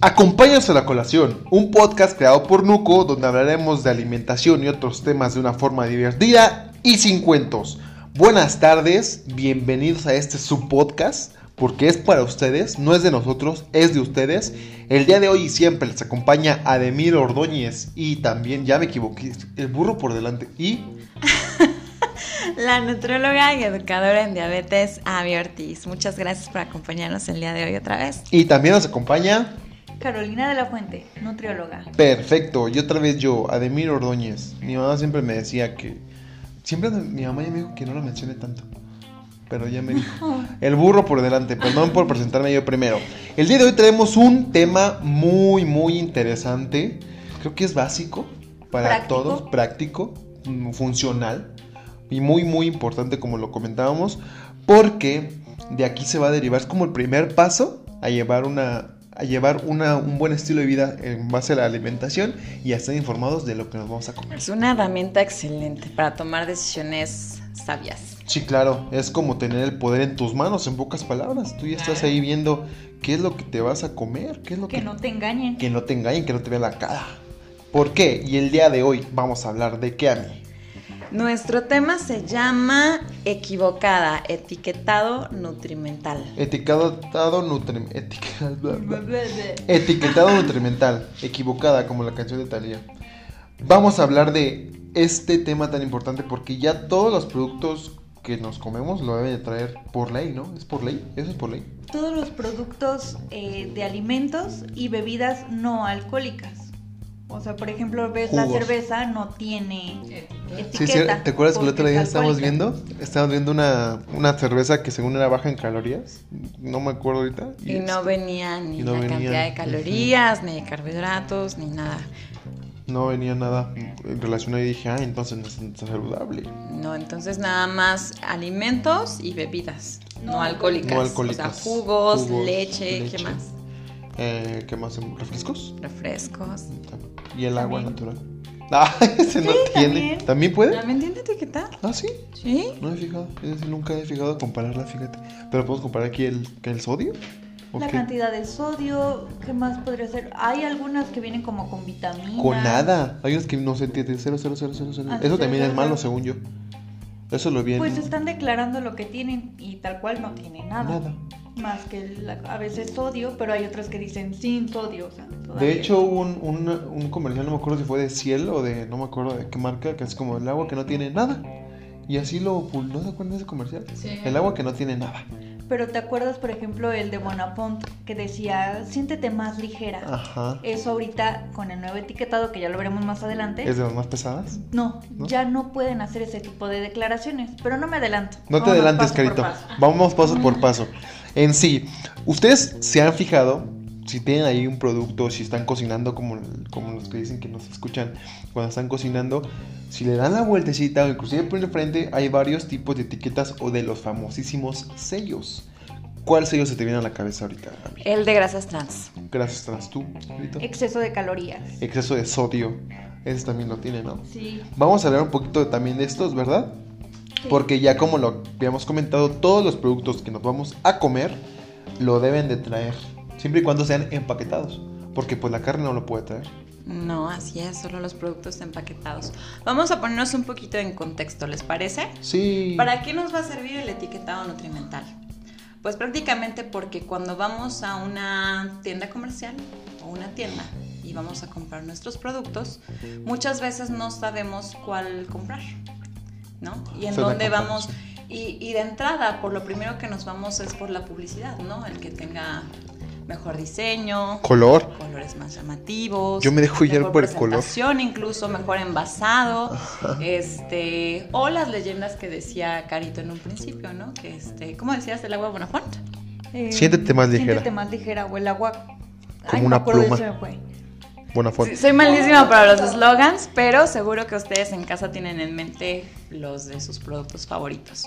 Acompáñanos a la colación, un podcast creado por Nuco donde hablaremos de alimentación y otros temas de una forma divertida y sin cuentos. Buenas tardes, bienvenidos a este subpodcast, porque es para ustedes, no es de nosotros, es de ustedes. El día de hoy y siempre les acompaña Ademir Ordóñez y también, ya me equivoqué, el burro por delante y... La nutróloga y educadora en diabetes, Avi Ortiz. Muchas gracias por acompañarnos el día de hoy otra vez. Y también nos acompaña... Carolina de la Fuente, nutrióloga. Perfecto, y otra vez yo, Ademir Ordóñez. Mi mamá siempre me decía que... Siempre mi mamá ya me dijo que no lo mencione tanto. Pero ya me dijo. El burro por delante, perdón por presentarme yo primero. El día de hoy traemos un tema muy, muy interesante. Creo que es básico para Práctico. todos, práctico, funcional y muy, muy importante como lo comentábamos. Porque de aquí se va a derivar, es como el primer paso a llevar una a llevar una, un buen estilo de vida en base a la alimentación y a estar informados de lo que nos vamos a comer. Es una herramienta excelente para tomar decisiones sabias. Sí, claro, es como tener el poder en tus manos, en pocas palabras. Tú ya estás ahí viendo qué es lo que te vas a comer, qué es lo que, Que no te engañen. que no te engañen, que no te vean la cara. ¿Por qué? Y el día de hoy vamos a hablar de qué a mí. Nuestro tema se llama equivocada, etiquetado nutrimental. Etiquetado nutrimental. Etiquetado nutrimental. Equivocada, como la canción de Thalía. Vamos a hablar de este tema tan importante porque ya todos los productos que nos comemos lo deben de traer por ley, ¿no? ¿Es por ley? ¿Eso es por ley? Todos los productos eh, de alimentos y bebidas no alcohólicas. O sea, por ejemplo, ves la cerveza, no tiene Sí, etiqueta. sí, ¿te acuerdas que el otro día es estábamos viendo? Estábamos viendo una, una cerveza que según era baja en calorías. No me acuerdo ahorita. Y no este, venía ni y no la venía, cantidad de calorías, ni de carbohidratos, ni nada. no venía nada en relación ahí. Dije, ah, entonces no es saludable. No, entonces nada más alimentos y bebidas no, No alcohólicas. No alcohólicas. O sea, jugos, Jugos, leche, leche. ¿qué más? Eh, ¿Qué más? ¿Refrescos? Refrescos. Y el agua natural. Ah, ese no Sí, tiene. también. ¿También puede? ¿También tiene etiqueta? Ah, sí. Sí. No he fijado. Ese sí nunca he fijado compararla, fíjate. Pero podemos comparar aquí el, el sodio. ¿O La qué? cantidad de sodio, ¿qué más podría ser? Hay algunas que vienen como con vitaminas. Con nada. Hay unos que no se entiende. Cero, cero, cero, cero, cero. Ah, Eso también es malo, según yo. Eso lo vi en- Pues están declarando lo que tienen y tal cual no tiene nada. Nada. Más que la- a veces sodio, pero hay otras que dicen sin sodio. O sea, De hecho, hubo un, un, un comercial, no me acuerdo si fue de Ciel o de no me acuerdo de qué marca, que es como el agua que no tiene nada. Y así lo ¿no se acuerdan de ese comercial? Sí. El agua que no tiene nada. Pero te acuerdas, por ejemplo, el de Bonapont que decía, siéntete más ligera. Ajá. Eso ahorita, con el nuevo etiquetado, que ya lo veremos más adelante, ¿Es de las más pesadas? no, ¿No? ya no pueden hacer ese tipo de declaraciones. Pero no me adelanto. No te adelantes, carito. paso. Vamos paso por paso. En sí, ustedes se han fijado, si tienen ahí un producto, si están cocinando, como, como los que dicen que nos escuchan cuando están cocinando, si le dan la vueltecita o inclusive por el frente, hay varios tipos de etiquetas o de los famosísimos sellos. ¿Cuál sello se te viene a la cabeza ahorita? Gaby? El de grasas trans. Gracias, tras tú. Exceso de calorías. Exceso de sodio. Ese también lo tiene, ¿no? Sí. Vamos a hablar un poquito también de estos, ¿verdad? Sí. Porque ya como lo habíamos comentado, todos los productos que nos vamos a comer lo deben de traer, siempre y cuando sean empaquetados, porque pues la carne no lo puede traer. No, así es, solo los productos empaquetados. Vamos a ponernos un poquito en contexto, ¿les parece? Sí. ¿Para qué nos va a servir el etiquetado nutrimental? Pues prácticamente porque cuando vamos a una tienda comercial o una tienda y vamos a comprar nuestros productos, muchas veces no sabemos cuál comprar, ¿no? Y en dónde vamos. Y, y de entrada, por lo primero que nos vamos es por la publicidad, ¿no? El que tenga mejor diseño, Color. colores más llamativos. Yo me dejo guiar mejor por el color. presentación, incluso mejor envasado. Este, o las leyendas que decía Carito en un principio, ¿no? Que este, ¿cómo decías el agua Bonafont? Eh, Siéntete más ligera. Siéntete más ligera o el agua. Como no una me acuerdo, pluma. se me fue. Sí, soy malísima para los slogans, pero seguro que ustedes en casa tienen en mente los de sus productos favoritos.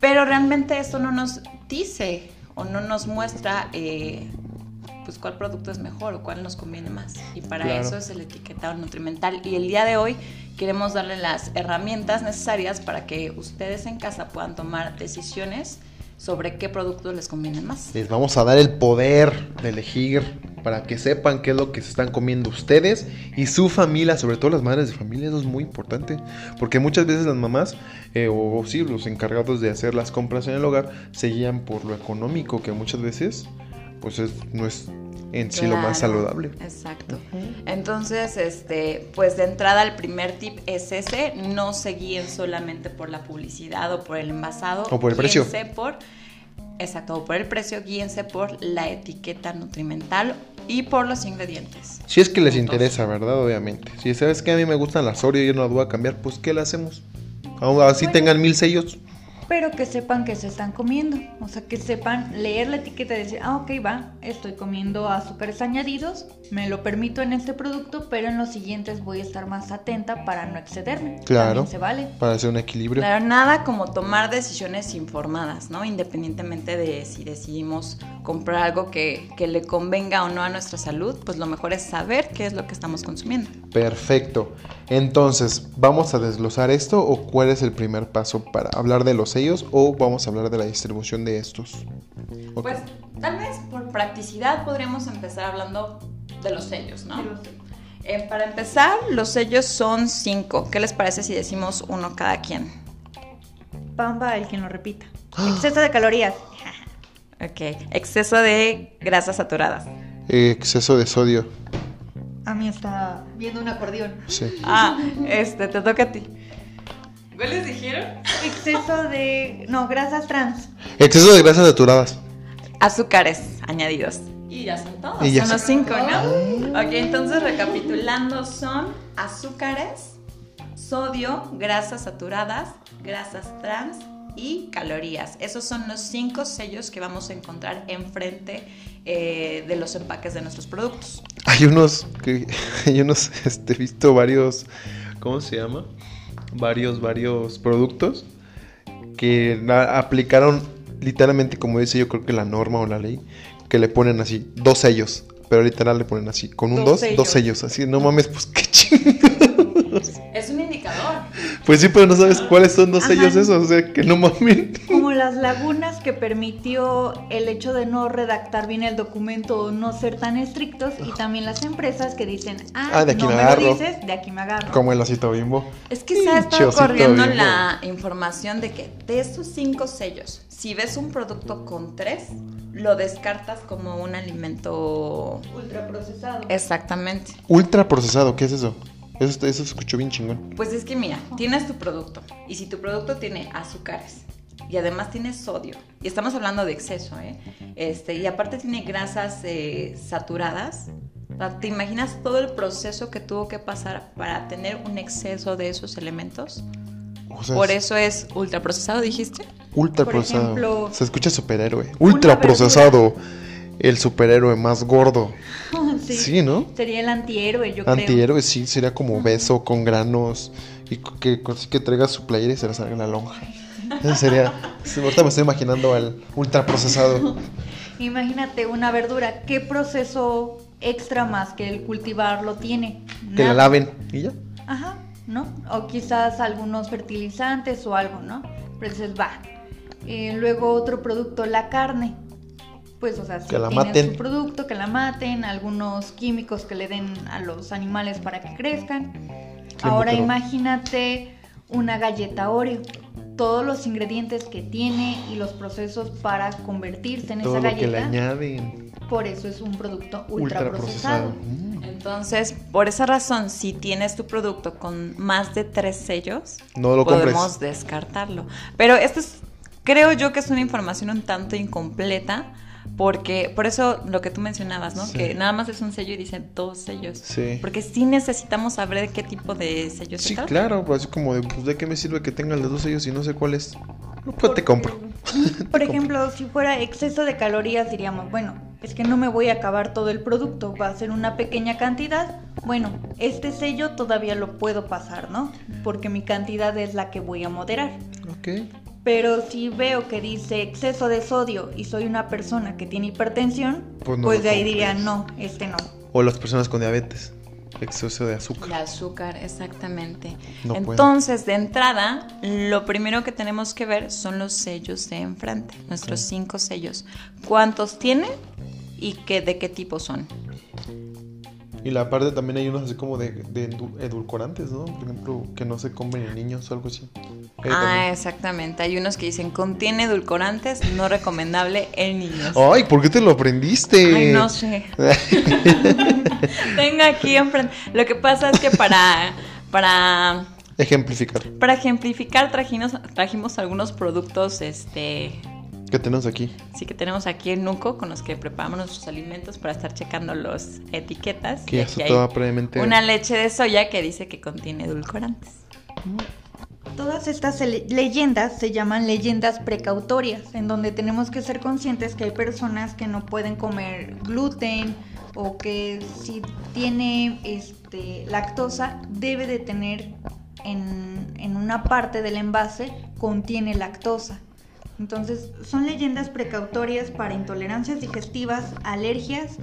Pero realmente esto no nos dice o no nos muestra eh, pues cuál producto es mejor o cuál nos conviene más. Y para Claro. eso es el etiquetado nutrimental. Y el día de hoy queremos darle las herramientas necesarias para que ustedes en casa puedan tomar decisiones sobre qué productos les convienen más. Les vamos a dar el poder de elegir para que sepan qué es lo que se están comiendo ustedes y su familia, sobre todo las madres de familia, eso es muy importante, porque muchas veces las mamás eh, o, sí, los encargados de hacer las compras en el hogar se guían por lo económico, que muchas veces pues es, no es en sí lo más saludable. Exacto. Entonces, este, pues de entrada el primer tip es ese, no se guíen solamente por la publicidad o por el envasado. O por el precio. guíense por, exacto, o por el precio, guíense por la etiqueta nutrimental y por los ingredientes. Si es que les interesa, ¿verdad? Obviamente. Si sabes que a mí me gustan las Oreo y yo no las voy a cambiar, pues ¿qué le hacemos? Aún así Bueno. tengan mil sellos. Pero que sepan que se están comiendo. O sea, que sepan leer la etiqueta y decir, ah, ok, va, estoy comiendo azúcares añadidos, me lo permito en este producto, pero en los siguientes voy a estar más atenta para no excederme. Claro. También se vale. Para hacer un equilibrio. Claro, nada como tomar decisiones informadas, ¿no? Independientemente de si decidimos comprar algo que, que le convenga o no a nuestra salud, pues lo mejor es saber qué es lo que estamos consumiendo. Perfecto. Entonces, ¿vamos a desglosar esto o cuál es el primer paso para hablar de los sellos o vamos a hablar de la distribución de estos? Pues tal vez por practicidad podríamos empezar hablando de los sellos, ¿no? Eh, para empezar, los sellos son cinco. ¿Qué les parece si decimos uno cada quien? Pamba, el quien lo repita. Exceso de calorías. Ok. Exceso de grasas saturadas. Eh, exceso de sodio. A mí está viendo un acordeón. Sí. Ah, este, te toca a ti. ¿Cuáles dijeron? Exceso de... No, grasas trans. Exceso de grasas saturadas. Azúcares añadidos. Y ya son todos. Y ya son los cinco, ¿no? Ok, entonces recapitulando son azúcares, sodio, grasas saturadas, grasas trans y calorías. Esos son los cinco sellos que vamos a encontrar enfrente eh, de los empaques de nuestros productos. Hay unos que hay unos este he visto varios ¿cómo se llama? Varios varios productos que aplicaron literalmente como dice yo creo que la norma o la ley que le ponen así dos sellos, pero literal le ponen así con un Dos dos, dos sellos. sellos, así no mames, pues qué chingados. Es un indicador. Pues sí, pero no sabes cuáles son dos Ajá. sellos esos, o sea, que no mames. Como las lagunas que permitió el hecho de no redactar bien el documento o no ser tan estrictos y también las empresas que dicen, ah, Ah, de aquí no me me, agarro. lo dices, de aquí me agarro. Como el osito bimbo. Es que se ha estado corriendo bimbo. la información de que de estos cinco sellos, si ves un producto con tres, lo descartas como un alimento Ultraprocesado. exactamente. Ultra procesado, ¿qué es eso? Eso, eso se escuchó bien chingón. Pues es que mira, tienes tu producto y si tu producto tiene azúcares y además tiene sodio y estamos hablando de exceso, ¿eh? Este y aparte tiene grasas eh, saturadas. ¿Te imaginas todo el proceso que tuvo que pasar para tener un exceso de esos elementos? O sea, Por es eso es ultraprocesado, dijiste. ultra Por procesado. ejemplo, se escucha superhéroe. Ultra procesado. El superhéroe más gordo. sí. Sí, ¿no? Sería el antihéroe, yo creo. Antihéroe, sí, sería como beso con granos y que, así que traiga su playera y se le salga la lonja. Ese sería. Ahorita me estoy imaginando al ultra procesado. Imagínate una verdura, ¿qué proceso extra más que el cultivarlo tiene? Que la Nada. laven y ya. Ajá, ¿no? O quizás algunos fertilizantes o algo, ¿no? Pero dices, va. Eh, luego otro producto, la carne. Pues, o sea, si Que la maten. su producto, que la maten, algunos químicos que le den a los animales para que crezcan. Ahora imagínate una galleta Oreo. Todos los ingredientes que tiene y los procesos para convertirse en Todo esa lo que le galleta. añaden. Por eso es un producto Ultra ultraprocesado. procesado. Mm. Entonces, por esa razón, si tienes tu producto con más de tres sellos, No lo compres. podemos descartarlo. Pero esto es, creo yo que es una información un tanto incompleta, porque por eso lo que tú mencionabas, ¿no? Sí. Que nada más es un sello y dice dos sellos. Sí. Porque sí necesitamos saber de qué tipo de sellos se Sí, trata. claro, pues así como de, pues, ¿de qué me sirve que tenga los dos sellos y no sé cuál es? No, pues te compro. Por ejemplo, si fuera exceso de calorías, diríamos, bueno, es que no me voy a acabar todo el producto, va a ser una pequeña cantidad. Bueno, este sello todavía lo puedo pasar, ¿no? Porque mi cantidad es la que voy a moderar. Ok. Pero si veo que dice exceso de sodio y soy una persona que tiene hipertensión, Pues pues, de ahí diría, no, este no. O las personas con diabetes. Exceso de azúcar. El azúcar, exactamente. No puedo. Entonces, de entrada, lo primero que tenemos que ver son los sellos de enfrente, nuestros cinco sellos. ¿Cuántos tiene y que, de qué tipo son. Y la parte también hay unos así como de, de edu- edulcorantes, ¿no? Por ejemplo, que no se comen en niños o algo así. Ahí Ah, también. exactamente. Hay unos que dicen contiene edulcorantes, no recomendable en niños. Ay, ¿por qué te lo aprendiste? Ay, no sé. Tengo aquí enfrente. Lo que pasa es que para, para, Ejemplificar. para ejemplificar trajimos, trajimos algunos productos, este, ¿Qué tenemos aquí? sí que tenemos aquí en Nuco con los que preparamos nuestros alimentos para estar checando las etiquetas. Que aquí estaba previamente. una leche de soya que dice que contiene edulcorantes. Todas estas le- leyendas se llaman leyendas precautorias, en donde tenemos que ser conscientes que hay personas que no pueden comer gluten o que si tiene este, lactosa debe de tener en, en una parte del envase contiene lactosa. Entonces son leyendas precautorias para intolerancias digestivas, alergias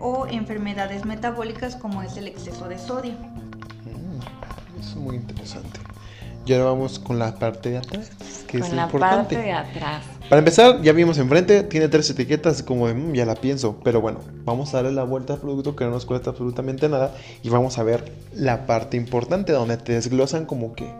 o enfermedades metabólicas como es el exceso de sodio. Mm, Eso es muy interesante. Y ahora vamos con la parte de atrás, que es con la importante. parte de atrás. Para empezar, ya vimos enfrente, tiene tres etiquetas, como de, "Mm, ya la pienso. Pero bueno, vamos a darle la vuelta al producto que no nos cuesta absolutamente nada. Y vamos a ver la parte importante, donde te desglosan como que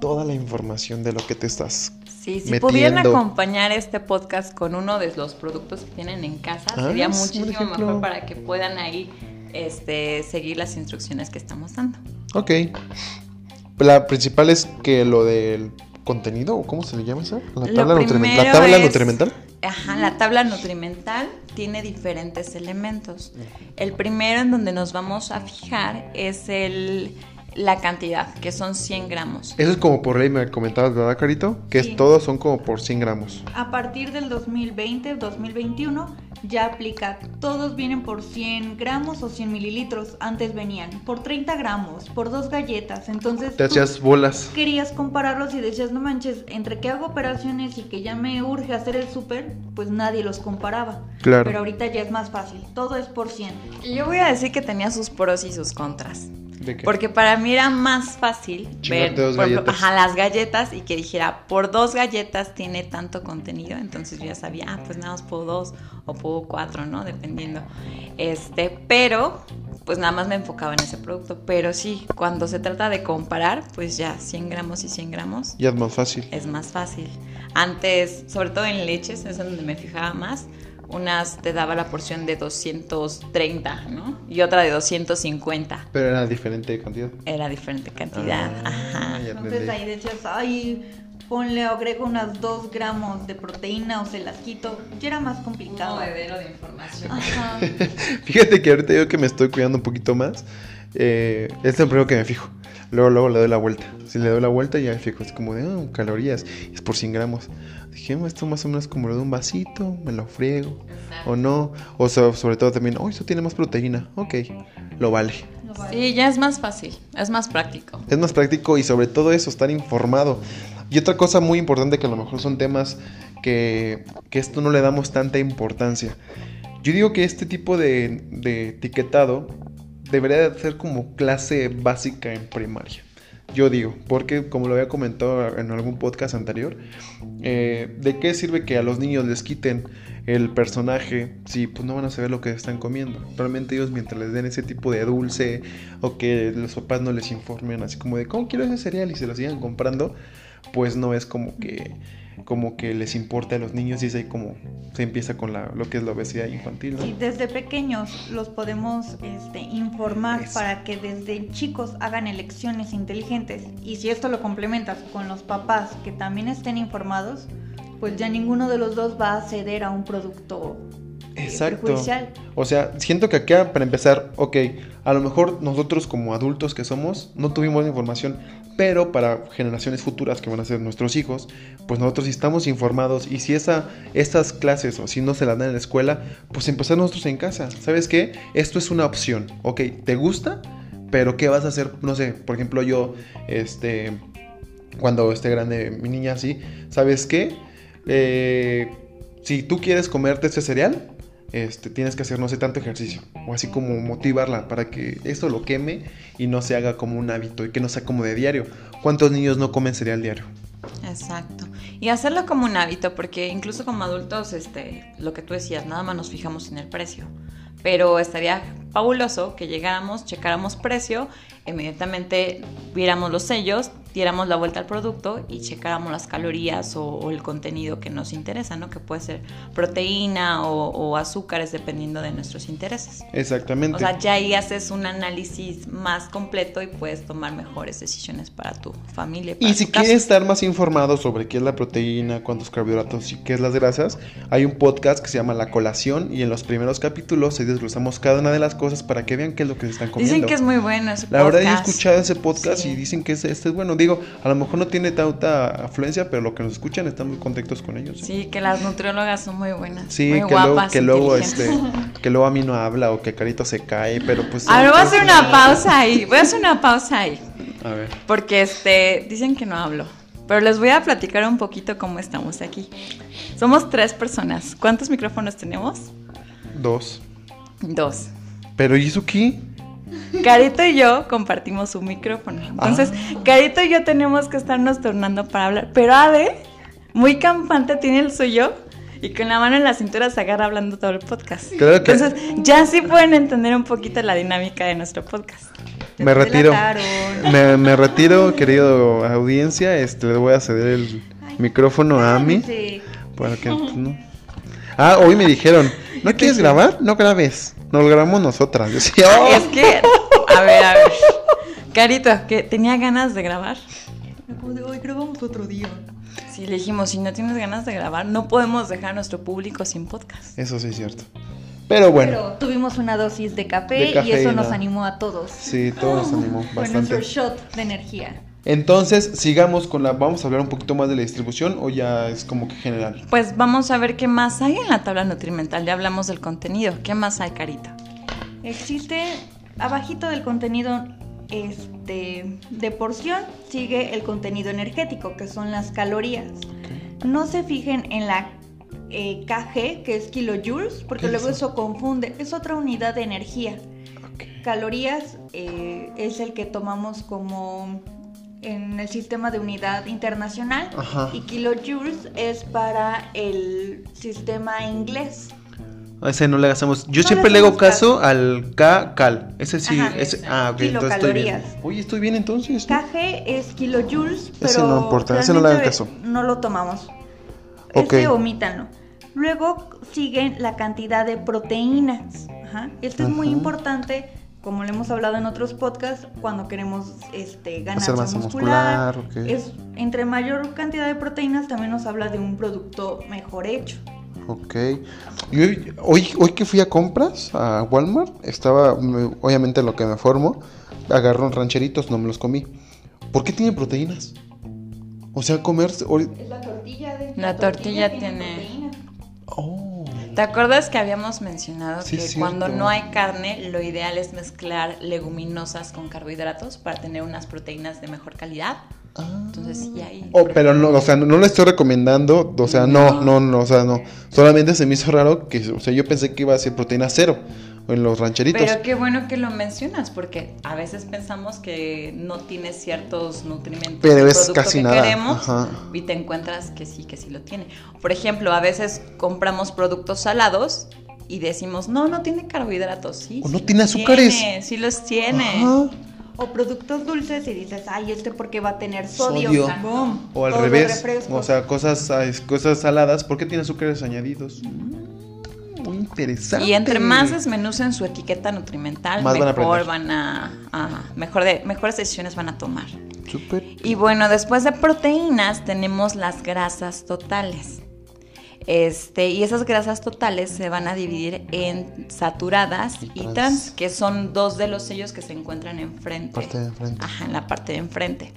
toda la información de lo que te estás. Sí, si metiendo. pudieran acompañar este podcast con uno de los productos que tienen en casa, Ah, sería muchísimo mejor para que puedan ahí este, seguir las instrucciones que estamos dando. Ok. La principal es que lo del contenido, ¿o ¿cómo se le llama eso? La tabla, nutrimental. ¿La tabla es- nutrimental. Ajá, la tabla nutrimental tiene diferentes elementos. El primero en donde nos vamos a fijar es el, la cantidad, que son 100 gramos. Eso es como por ley, me comentabas, ¿verdad, Carito? Que Sí. es, todos son como por 100 gramos. A partir del 2020-2021 ya aplica, todos vienen por 100 gramos o 100 mililitros, antes venían por 30 gramos, por dos galletas, entonces Te hacías bolas. querías compararlos y decías, no manches, entre que hago operaciones y que ya me urge hacer el súper, pues nadie los comparaba. Claro. Pero ahorita ya es más fácil, todo es por 100. Y yo voy a decir que tenía sus pros y sus contras. ¿De qué? Porque para mí era más fácil ver por ejemplo, ajá, las galletas y que dijera, por dos galletas tiene tanto contenido. Entonces yo ya sabía, ah, pues nada más puedo dos o puedo cuatro, ¿no? Dependiendo. Este, pero, pues nada más me enfocaba en ese producto. Pero sí, cuando se trata de comparar, pues ya 100 gramos y 100 gramos Ya es más fácil. es más fácil. Antes, sobre todo en leches, es donde me fijaba más. Unas te daba la porción de 230, ¿no? Y otra de 250. Pero era diferente cantidad. Era diferente cantidad. Ah, Ajá. Entonces ahí decías, ay, ponle, agrego unas 2 gramos de proteína o se las quito. Ya era más complicado. de información. Ajá. Fíjate que ahorita yo que me estoy cuidando un poquito más, eh, es lo primero que me fijo. Luego, luego le doy la vuelta. Si le doy la vuelta ya me fijo, es como de ah, calorías, es por 100 gramos. Dije, "Ah, esto más o menos como lo de un vasito, me lo friego, o no. O so- sobre todo también, oh, eso tiene más proteína, ok, lo vale. Sí, ya es más fácil, es más práctico. Es más práctico y sobre todo eso, estar informado. Y otra cosa muy importante que a lo mejor son temas que, que esto no le damos tanta importancia. Yo digo que este tipo de, etiquetado debería de ser como clase básica en primaria. Yo digo, porque como lo había comentado en algún podcast anterior, eh, ¿de qué sirve que a los niños les quiten el personaje si pues no van a saber lo que están comiendo? Realmente ellos mientras les den ese tipo de dulce o que los papás no les informen así como de cómo quiero ese cereal y se lo sigan comprando, pues no es como que como que les importa a los niños y es ahí como se empieza con la, lo que es la obesidad infantil. ¿no? Y desde pequeños los podemos este, informar Eso. para que desde chicos hagan elecciones inteligentes. Y si esto lo complementas con los papás que también estén informados, pues ya ninguno de los dos va a ceder a un producto Exacto. perjudicial. O sea, siento que acá, para empezar, ok, a lo mejor nosotros como adultos que somos, no tuvimos información, pero para generaciones futuras que van a ser nuestros hijos, pues nosotros sí estamos informados y si esa, estas clases o si no se las dan en la escuela, pues empezar nosotros en casa. ¿Sabes qué? Esto es una opción, ok, ¿te gusta? Pero ¿qué vas a hacer? No sé, por ejemplo yo, este, cuando esté grande mi niña así, ¿sabes qué? Eh, si tú quieres comerte este cereal, este, tienes que hacer, no sé, tanto ejercicio. O así como motivarla para que esto lo queme y no se haga como un hábito y que no sea como de diario. ¿Cuántos niños no comen cereal diario? Exacto. Y hacerlo como un hábito, porque incluso como adultos, este, lo que tú decías, nada más nos fijamos en el precio. Pero estaría fabuloso que llegáramos, checáramos precio, inmediatamente viéramos los sellos, diéramos la vuelta al producto y checáramos las calorías o, o el contenido que nos interesa, ¿no? Que puede ser proteína o, o, azúcares dependiendo de nuestros intereses. Exactamente. O sea, ya ahí haces un análisis más completo y puedes tomar mejores decisiones para tu familia. Y, para y si quieres estar más informado sobre qué es la proteína, cuántos carbohidratos y qué es las grasas, hay un podcast que se llama La Colación y en los primeros capítulos ahí desglosamos cada una de las cosas para que vean qué es lo que se están comiendo. Dicen que es muy bueno ese La verdad, podcast. escuchado ese podcast Sí. y dicen que este, este es bueno. Digo, a lo mejor no tiene tanta afluencia, pero lo que nos escuchan están muy contentos con ellos. Sí, que las nutriólogas son muy buenas. Sí, muy que, luego, guapas, que luego este, que luego a mí no habla o que Carito se cae, pero pues. A ver, voy a hacer una pausa ahí. Voy a hacer una pausa ahí. A ver. Porque este, dicen que no hablo. Pero les voy a platicar un poquito cómo estamos aquí. Somos tres personas. ¿Cuántos micrófonos tenemos? Dos. Dos. Pero ¿y eso qué? Carito y yo compartimos un micrófono. Entonces, Ah. Carito y yo tenemos que estarnos turnando para hablar. Pero Ade, muy campante, tiene el suyo y con la mano en la cintura se agarra hablando todo el podcast. Creo que- Entonces, ya sí pueden entender un poquito la dinámica de nuestro podcast. Te Me retiro. Me, me retiro, querido audiencia. Este, le voy a ceder el micrófono a Ami. Sí. Para que, pues, no. Ah, hoy me dijeron, ¿no quieres grabar? No grabes. Nos lo grabamos nosotras. Yo decía, "Oh". Es que, a ver, a ver. Carito, que tenía ganas de grabar. Como de, hoy grabamos otro día. Sí, le dijimos, si no tienes ganas de grabar, no podemos dejar a nuestro público sin podcast. Eso sí es cierto. Pero bueno, Pero tuvimos una dosis de café, De y eso nos animó a todos. sí, todo nos animó Fue nuestro bastante. shot de energía. Entonces, sigamos con la. Vamos a hablar un poquito más de la distribución o ya es como que general. Pues vamos a ver qué más hay en la tabla nutrimental. Ya hablamos del contenido. ¿Qué más hay, Carito? Existe abajito del contenido este, de porción, sigue el contenido energético, que son las calorías. No se fijen en la eh, kg, que es kilojoules, porque ¿Qué es luego eso? eso confunde. Es otra unidad de energía. Calorías eh, es el que tomamos como en el sistema de unidad internacional Ajá. y kilojoules es para el sistema inglés. A ese no le hacemos. Yo No siempre le hago caso caso. al K cal. Ese sí, Ajá, ese. Ah, ok, entonces estoy bien. Oye, estoy bien entonces. ¿no? KG es kilojoules, pero Ese no importa, ese no le hagan caso. No lo tomamos. Ok. Ese omítanlo. Luego siguen la cantidad de proteínas. Ajá. Esto es muy importante, como lo hemos hablado en otros podcasts, cuando queremos este, ganar Hacer masa muscular. Es, entre mayor cantidad de proteínas también nos habla de un producto mejor hecho. Ok. Y hoy, hoy, que fui a compras a Walmart, estaba, me- obviamente lo que me formo, agarró rancheritos, no me los comí. ¿Por qué tienen proteínas? O sea, comer... ori- Es la tortilla de La tortilla tiene-. ¿Te acuerdas que habíamos mencionado Sí, que cuando no hay carne, lo ideal es mezclar leguminosas con carbohidratos para tener unas proteínas de mejor calidad? Ah. Entonces, sí hay. Oh, pero no, o sea, no, no le estoy recomendando, o sea, no, no, no, o sea, no. Solamente se me hizo raro que, o sea, yo pensé que iba a ser proteína cero en los rancheritos. Pero qué bueno que lo mencionas, porque a veces pensamos que no tiene ciertos nutrimentos Pero es producto casi que nada, queremos ajá. y te encuentras que sí, que sí lo tiene. Por ejemplo, a veces compramos productos salados y decimos, no, no tiene carbohidratos, sí. O sí no tiene azúcares. tiene, sí los tiene. Ajá. O productos dulces y dices, ay, este porque va a tener sodio. Sodio. O al Todos revés, o sea, cosas, cosas saladas, ¿por qué tiene azúcares añadidos? Interesante. Y entre más desmenucen su etiqueta nutrimental, Más van a mejor van a, a- mejor de, mejores decisiones van a tomar. Súper. Y bueno, después de proteínas tenemos las grasas totales. Este, y esas grasas totales se van a dividir en saturadas Y y trans. trans, que son dos de los sellos que se encuentran enfrente. Parte de enfrente. Ajá, en la parte de enfrente.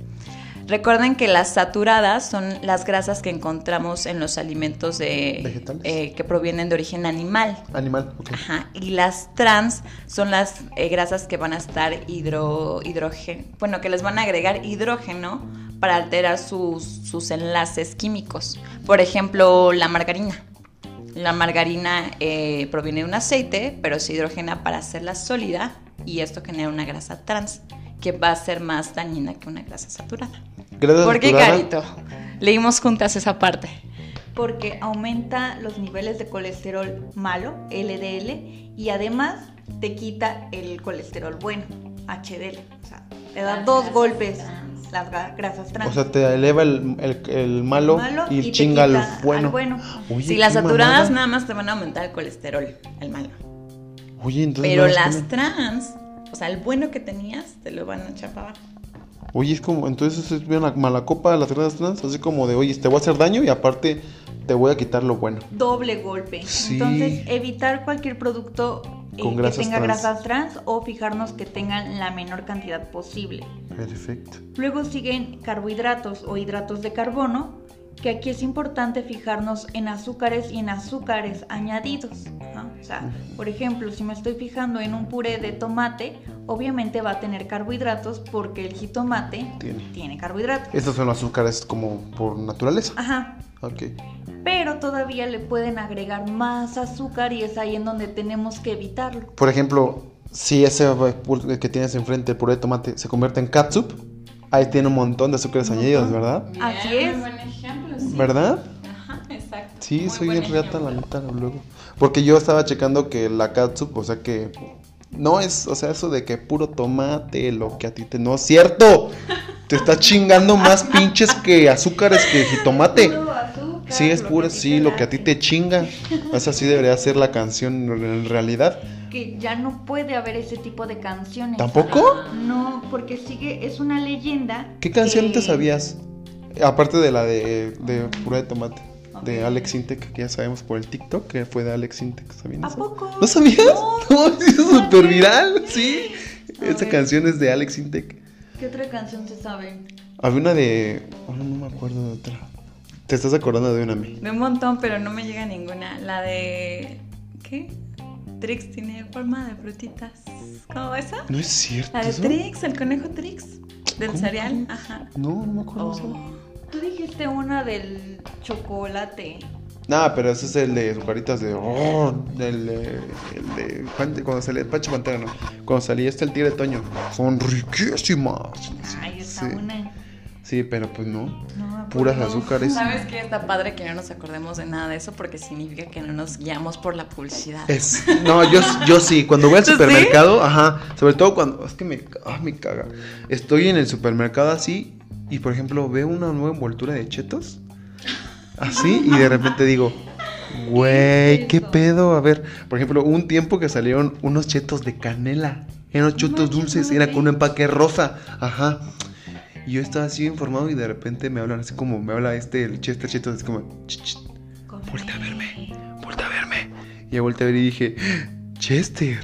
Recuerden que las saturadas son las grasas que encontramos en los alimentos de, Vegetales. eh, que provienen de origen animal. Animal, ok. Ajá, y las trans son las eh, grasas que van a estar hidro, hidrógeno, bueno, que les van a agregar hidrógeno para alterar sus, sus enlaces químicos. Por ejemplo, la margarina. La margarina eh, proviene de un aceite, pero se hidrogena para hacerla sólida y esto genera una grasa trans que va a ser más dañina que una grasa saturada. ¿Por qué, saturada, Carito? Leímos juntas esa parte. Porque aumenta los niveles de colesterol malo, LDL, y además te quita el colesterol bueno, HDL. O sea, te da Las dos golpes trans. las grasas trans. O sea, te eleva el, el- el malo, Malo y, te chinga al bueno. al bueno. Oye, Si las saturadas mamada. nada más te van a aumentar el colesterol, el malo. Oye, entonces Pero las trans, o sea, el bueno que tenías, te lo van a echar para abajo. Oye, es como, entonces es bien la mala copa de las grasas trans, así como de, oye, te voy a hacer daño y aparte te voy a quitar lo bueno. doble golpe. Sí. Entonces, evitar cualquier producto eh, Con que tenga trans. grasas trans o fijarnos que tengan la menor cantidad posible. Perfecto. Luego siguen carbohidratos o hidratos de carbono, que aquí es importante fijarnos en azúcares y en azúcares añadidos. ¿no? O sea, por ejemplo, si me estoy fijando en un puré de tomate, obviamente va a tener carbohidratos porque el jitomate Tiene. tiene carbohidratos. Estos son azúcares como por naturaleza. Ajá, Ok. pero todavía le pueden agregar más azúcar y es ahí en donde tenemos que evitarlo. Por ejemplo, si ese que tienes enfrente, el puré de tomate, se convierte en catsup, ahí tiene un montón de azúcares añadidos. ¿verdad? Así es. Muy buen ejemplo, sí. ¿Verdad? Ajá, exacto. Sí, Muy soy bien reata la neta luego. Porque yo estaba checando que la catsup, o sea que no es, o sea, eso de que puro tomate, lo que a ti te no es cierto. Te está chingando más pinches que azúcares que jitomate. Puro azúcar, Sí, es puro, sí, lo que a ti te chinga. Esa sí debería ser la canción en realidad. que ya no puede haber ese tipo de canciones. ¿Tampoco? No, porque sigue, es una leyenda. ¿Qué canción que- te sabías? Aparte de la de, de puré de tomate. De. Alex Intec, que ya sabemos por el TikTok que fue de Alex Intec. ¿Sabían ¿A eso? poco? ¿No sabías? No, No, es súper viral, sí. A Esa ver. canción es de Alex Intec. ¿Qué otra canción se sabe? Había una de. Oh, no, no me acuerdo de otra. ¿Te estás acordando de una a mí? De un montón, pero no me llega ninguna. La de. ¿Qué? Trix tiene forma de frutitas. ¿Cómo esa? ¿No es cierto? La de eso? Trix, el conejo Trix. Del ¿Cómo? cereal. Ajá. No, no me acuerdo. Oh. Tú dijiste una del chocolate. Nah, pero ese es el de Azucaritas de. Oh, el, de- el de. Cuando salía Pancho Pantera, ¿no? Cuando salía este el tigre Toño. Son riquísimas. Ay, está sí. una. Sí, pero pues no. No me Puras acuerdo. azúcares. ¿Sabes qué? Está padre que no nos acordemos de nada de eso porque significa que no nos guiamos por la publicidad. Es, no, yo, yo sí, cuando voy al supermercado, ajá, sobre todo cuando, es que me, ah, me caga. Estoy en el supermercado así y por ejemplo veo una nueva envoltura de chetos, así, y de repente digo, güey, ¿qué pedo? A ver, por ejemplo, un tiempo que salieron unos chetos de canela, eran unos chetos dulces, era con un empaque rosa, ajá. Y yo estaba así informado y de repente me hablan así como, me habla este, el Chester Chetos, así como, "Ch, ch, Voltea a verme. Voltea a verme. Y yo volteé a ver y dije, Chester,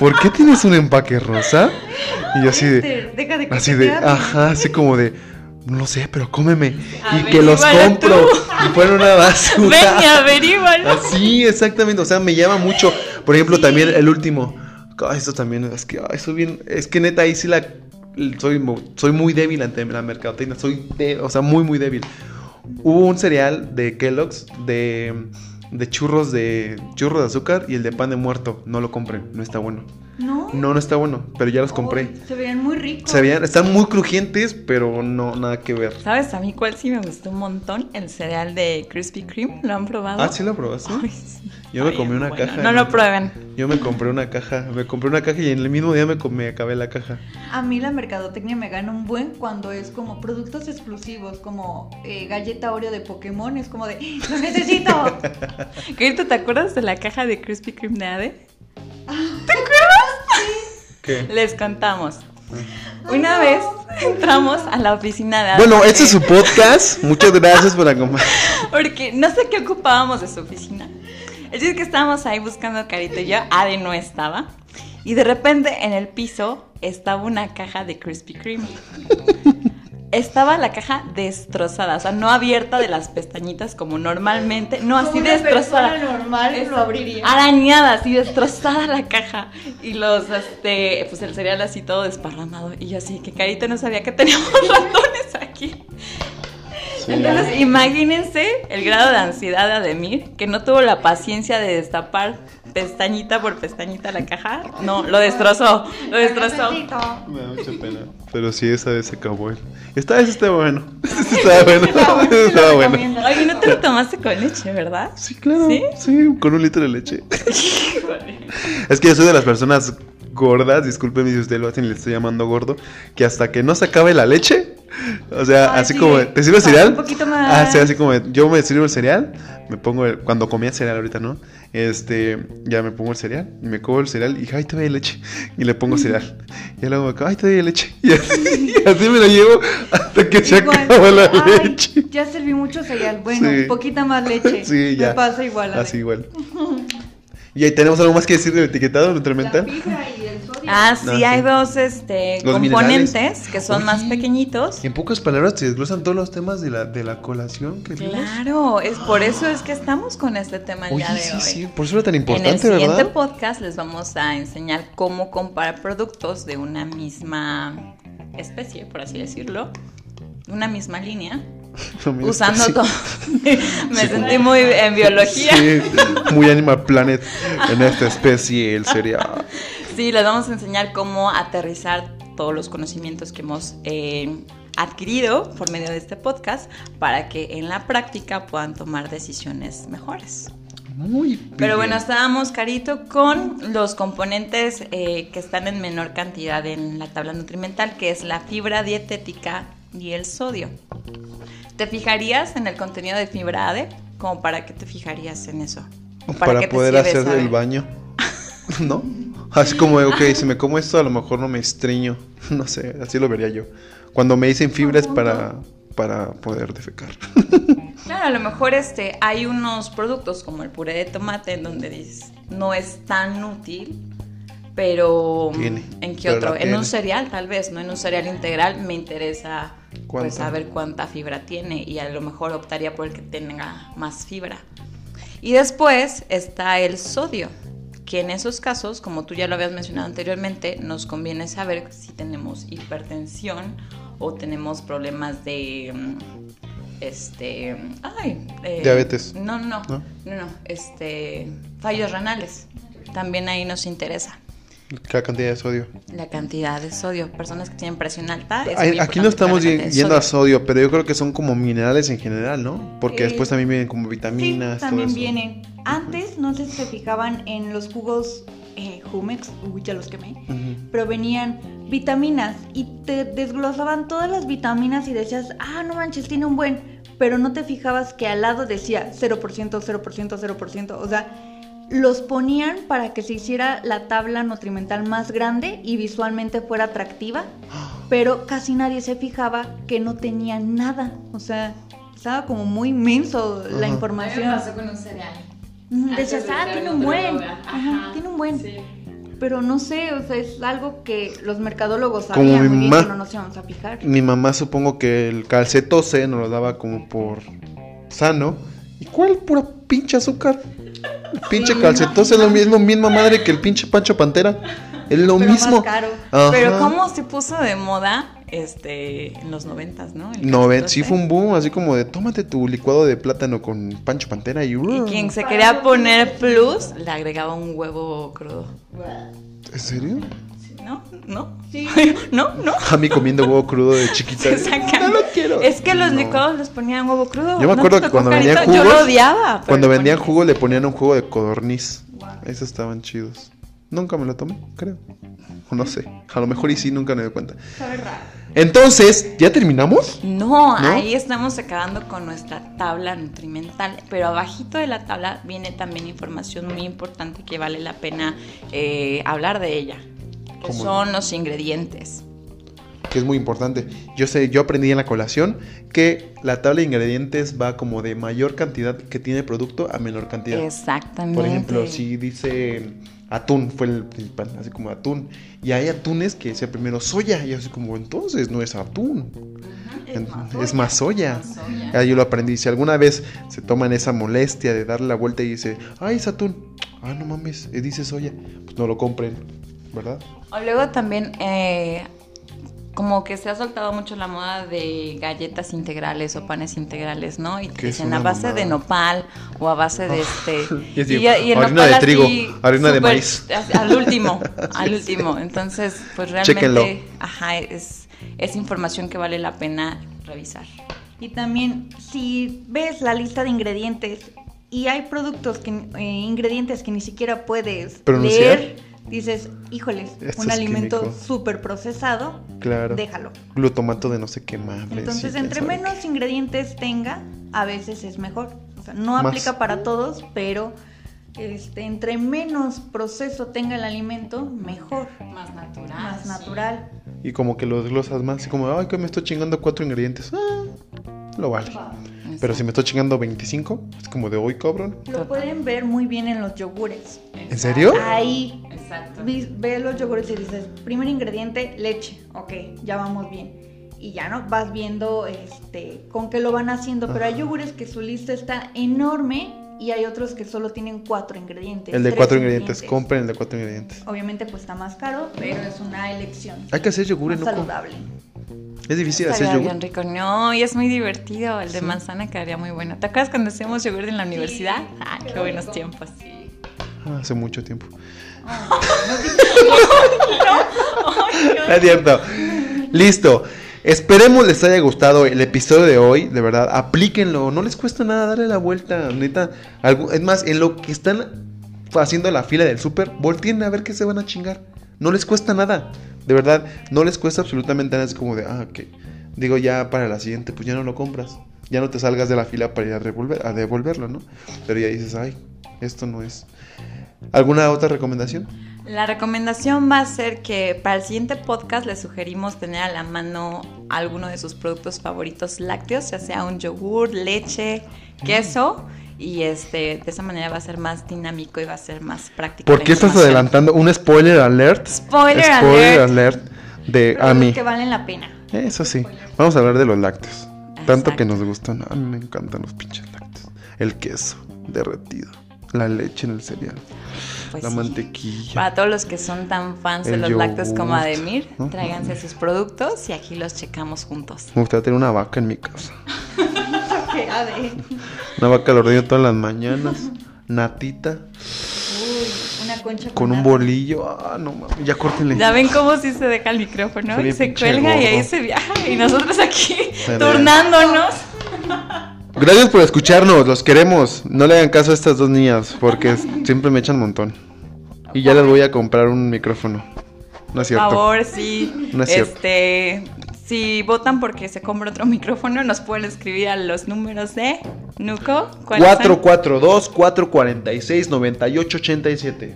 ¿por qué tienes un empaque rosa? Y yo así de, deja de así de, ajá, así como de, no lo sé, pero cómeme. y que los compro. Y fueron una basura. Ven y averígualo. Así, exactamente. O sea, me llama mucho. Por ejemplo, también el último. Ay, esto también es que, ay, soy bien. Es que neta, ahí sí la. Soy, soy muy débil ante la mercadotecnia. Soy, de, o sea, muy, muy débil. Hubo un cereal de Kellogg's de, de churros de churros de azúcar y el de pan de muerto. No lo compren, no está bueno. No. No, no está bueno, pero ya los compré. Se veían muy ricos. Se veían, están muy crujientes, pero no, nada que ver. ¿Sabes a mí cuál sí me gustó un montón? El cereal de Krispy Kreme. ¿Lo han probado? Ah, ¿sí lo probaste? Ay, sí. Yo me comí una bueno, caja. No lo prueben. Yo me compré una caja, me compré una caja y en el mismo día me, com- me acabé la caja. A mí la mercadotecnia me gana un buen cuando es como productos exclusivos, como eh, galleta Oreo de Pokémon, es como de, ¡lo necesito! Grito, ¿te acuerdas de la caja de Krispy Kreme de Ade? ¿Qué? Les contamos. Una vez entramos a la oficina de Ade. Bueno, este es su podcast. Muchas gracias por acompañarme. Porque no sé qué ocupábamos de su oficina. El chiste es que estábamos ahí buscando a Carito y yo. Ade no estaba. Y de repente en el piso estaba una caja de Krispy Kreme. Estaba la caja destrozada, o sea, no abierta de las pestañitas como normalmente, no así una destrozada. normal Eso, lo abriría. Arañada, así destrozada la caja. Y los, este, pues el cereal así todo desparramado. Y yo así, que Carito no sabía que teníamos ratones aquí. Entonces, imagínense el grado de ansiedad de Ademir, que no tuvo la paciencia de destapar pestañita por pestañita la caja. No, lo destrozó, lo destrozó. Me da mucha pena. Pero sí, esa vez se acabó. Esta vez está bueno. Está bueno. Estaba bueno. Oye, no te lo tomaste con leche, ¿verdad? Sí, claro. ¿Sí? Sí, con un litro de leche. Es que yo soy de las personas gordas, discúlpeme si usted lo hace y le estoy llamando gordo, que hasta que no se acabe la leche, o sea, Ay, así sí. como, ¿te sirve Pasa cereal? un poquito más. Ah, sí, así como, yo me sirvo el cereal, me pongo, el- cuando comía cereal ahorita, ¿no? Este, ya me pongo el cereal, y me como el cereal y, ay, todavía hay leche, y le pongo cereal. Y luego me acabo, ay, todavía hay leche. Y así, y así me lo llevo hasta que se Igual, acaba la ay, leche. Ya serví mucho cereal. Bueno, Sí. poquita más leche. Sí, ya. Me pasa igual. a Así ver. igual. Y ahí tenemos algo más que decir del etiquetado La nutrimental. fibra y el sodio. Ah, sí, sí. hay dos este, Los componentes minerales. que son más pequeñitos. En pocas palabras te desglosan todos los temas de la, de la colación que. Claro, es por eso es que estamos con este tema el Oye, día de sí, hoy. sí, por eso era tan En el importante, siguiente ¿verdad? podcast les vamos a enseñar cómo comparar productos de una misma especie, por así decirlo, una misma línea, Usando sí. todo. Me Sí. sentí muy en biología. Sí, muy Animal Planet en esta especie, el cereal. Sí, les vamos a enseñar cómo aterrizar todos los conocimientos que hemos eh, adquirido por medio de este podcast para que en la práctica puedan tomar decisiones mejores. Muy Pero bien. bueno, estábamos, Carito, con los componentes eh, que están en menor cantidad en la tabla nutrimental, que es la fibra dietética y el sodio. ¿Te fijarías en el contenido de fibra ADE? ¿Como para qué te fijarías en eso? ¿O para, poder hacer saber? el baño. ¿No? Así como, ok, si me como esto, a lo mejor no me estreño. No sé, así lo vería yo. Cuando me dicen fibra es para, para poder defecar. Claro, a lo mejor este, hay unos productos como el puré de tomate en donde dices, no es tan útil, pero Tiene, ¿en qué pero otro? En tiene. un cereal tal vez, no en un cereal integral me interesa pues ¿Cuánta? saber cuánta fibra tiene y a lo mejor optaría por el que tenga más fibra. Y después está el sodio, que en esos casos, como tú ya lo habías mencionado anteriormente, nos conviene saber si tenemos hipertensión o tenemos problemas de mm, este ay eh, Diabetes. no no no ¿No? no no este fallos renales también ahí nos interesa Cada cantidad de sodio. la cantidad de sodio personas que tienen presión alta es Aquí no estamos la yendo a sodio. pero yo creo que son como minerales en general, ¿no? Porque Eh, después también vienen como Sí, vitaminas, todo también eso. vienen. Antes, no sé si se fijaban en los jugos eh, Jumex, uy, ya los quemé, Ujú. pero venían vitaminas y te desglosaban todas las vitaminas y decías, ah, no manches, tiene un buen, pero no te fijabas que al lado decía 0%, 0%, 0%, o sea, los ponían para que se hiciera la tabla nutrimental más grande y visualmente fuera atractiva, pero casi nadie se fijaba que no tenía nada, o sea, estaba como muy inmenso la Ajá. información. con un cereal Decías, de ah, tiene un buen. Ajá, tiene un buen. sí. Pero no sé, o sea, es algo que los mercadólogos Como sabían mi muy bien mamá. que no nos íbamos a fijar. Mi mamá supongo que el calcetose nos lo daba como por sano. ¿Y cuál pura pinche azúcar? Pinche calcetose es lo mismo, misma madre que el pinche Pancho Pantera. Es lo Pero mismo. más caro. Pero cómo se puso de moda este en los noventas no El No, ven, calcetose. sí fue un boom, así como de tómate tu licuado de plátano con Pancho Pantera y... y quien se quería poner plus le agregaba un huevo crudo ¿En serio? No no Sí. no no A mí comiendo huevo crudo de chiquita. No lo quiero. Es que los No. licuados les ponían huevo crudo. Yo me ¿No acuerdo que cuando vendían jugos... Yo lo odiaba. Cuando vendían jugo le ponían un jugo de codorniz. Esos estaban chidos. Nunca me lo tomé, creo. O no sé. A lo mejor y sí, nunca me di cuenta. Entonces, ¿ya terminamos? No, ¿No? ahí estamos acabando con nuestra tabla nutrimental, pero abajito de la tabla viene también información muy importante que vale la pena eh, hablar de ella, son los ingredientes. Que es muy importante. Yo sé, yo aprendí en la colación que la tabla de ingredientes va como de mayor cantidad que tiene el producto a menor cantidad. Exactamente. Por ejemplo, si dice atún, fue el principal, así como atún. Y hay atunes que decía primero soya. Y así como, entonces no es atún. Es más soya. Ya yo lo aprendí. Si alguna vez se toman esa molestia de darle la vuelta y dice, ay, es atún. Ah, no mames, eh, dice soya. Pues no lo compren, ¿verdad? O luego también, eh, como que se ha soltado mucho la moda de galletas integrales o panes integrales, ¿no? Y te Que dicen a base de mamada. nopal o a base de este. Y es de- ya- el harina nopal de trigo, así, harina de súper- maíz. Al último, al último. Entonces, pues realmente, Chéquenlo. ajá, es, es información que vale la pena revisar. Y también, si ves la lista de ingredientes y hay productos que eh, ingredientes que ni siquiera puedes ¿Pronunciar? leer, dices, híjoles, Esto un alimento súper procesado, Claro. déjalo. Glutamato de no sé qué madre. Entonces, sí, entre menos ingredientes tenga, a veces es mejor. O sea, no Más. aplica para todos, pero este, entre menos proceso tenga el alimento, mejor, Más natural. más natural. Y como que lo desglosas más, así como, ay, que me estoy chingando cuatro ingredientes. Ah, lo vale. Pero si me estoy chingando 25, es como de hoy, cabrón. Lo pueden ver muy bien en los yogures. ¿En serio? Ahí Exacto. vi- ve los yogures y dices, primer ingrediente, leche. Ok, ya vamos bien. Y ya no vas viendo este con qué lo van haciendo. Pero hay yogures que su lista está enorme y hay otros que solo tienen cuatro ingredientes. El de cuatro ingredientes, compren el de cuatro ingredientes. Obviamente pues está más caro, pero es una elección. Hay que hacer yogur, más ¿no? saludable. Es difícil hacer yogur. bien rico. No, y es muy divertido. El de manzana quedaría muy bueno. ¿Te acuerdas cuando hacíamos yogur en la universidad? Ah, qué buenos tiempos. Ah, hace mucho tiempo. Es cierto. Listo. Esperemos les haya gustado el episodio de hoy, de verdad, aplíquenlo, no les cuesta nada darle la vuelta, neta. algo- es más, en lo que están haciendo la fila del súper, volteen a ver qué se van a chingar. No les cuesta nada, de verdad, no les cuesta absolutamente nada, es como de, ah, ok. Digo, ya para la siguiente, pues ya no lo compras. Ya no te salgas de la fila para ir a, devolverlo, ¿no? Pero ya dices, ay, esto no es. ¿Alguna otra recomendación? La recomendación va a ser que para el siguiente podcast les sugerimos tener a la mano alguno de sus productos favoritos lácteos, ya sea un yogur, leche, queso. Y este, de esa manera va a ser más dinámico y va a ser más práctico. ¿Por qué estás adelantando un spoiler alert? Spoiler Spoiler alert. alert de a Productos mí. que valen la pena. Eso sí. Vamos a hablar de los lácteos. Tanto Exacto. que nos gustan. A mí me encantan los pinches lácteos. El queso derretido. La leche en el cereal. Pues la sí. mantequilla. Para todos los que son tan fans de los lácteos como yogurt, Ademir, ¿no? tráiganse sus productos y aquí los checamos juntos. Me gustaría tener una vaca en mi casa. Que, a ver, Una vaca al ordeño todas las mañanas. Natita. uy, una concha Con un bolillo. Ah, no mames. Ya córtenle. Ya ven cómo sí se deja el micrófono se pinche cuelga y ahí se viaja y nosotros aquí Se turnándonos. Gracias por escucharnos. Los queremos. No le hagan caso a estas dos niñas. Porque siempre me echan un montón. Y ya les voy a comprar un micrófono. No es Por cierto. favor, sí. No es cierto. Si votan porque se compra otro micrófono, nos pueden escribir a los números de Nuco. ¿Cuáles son? 442-446-9887.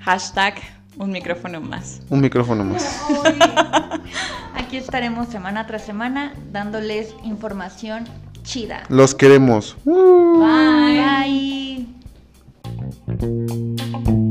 Hashtag un micrófono más. Un micrófono más. Aquí estaremos semana tras semana dándoles información chida. Los queremos. Bye. Bye.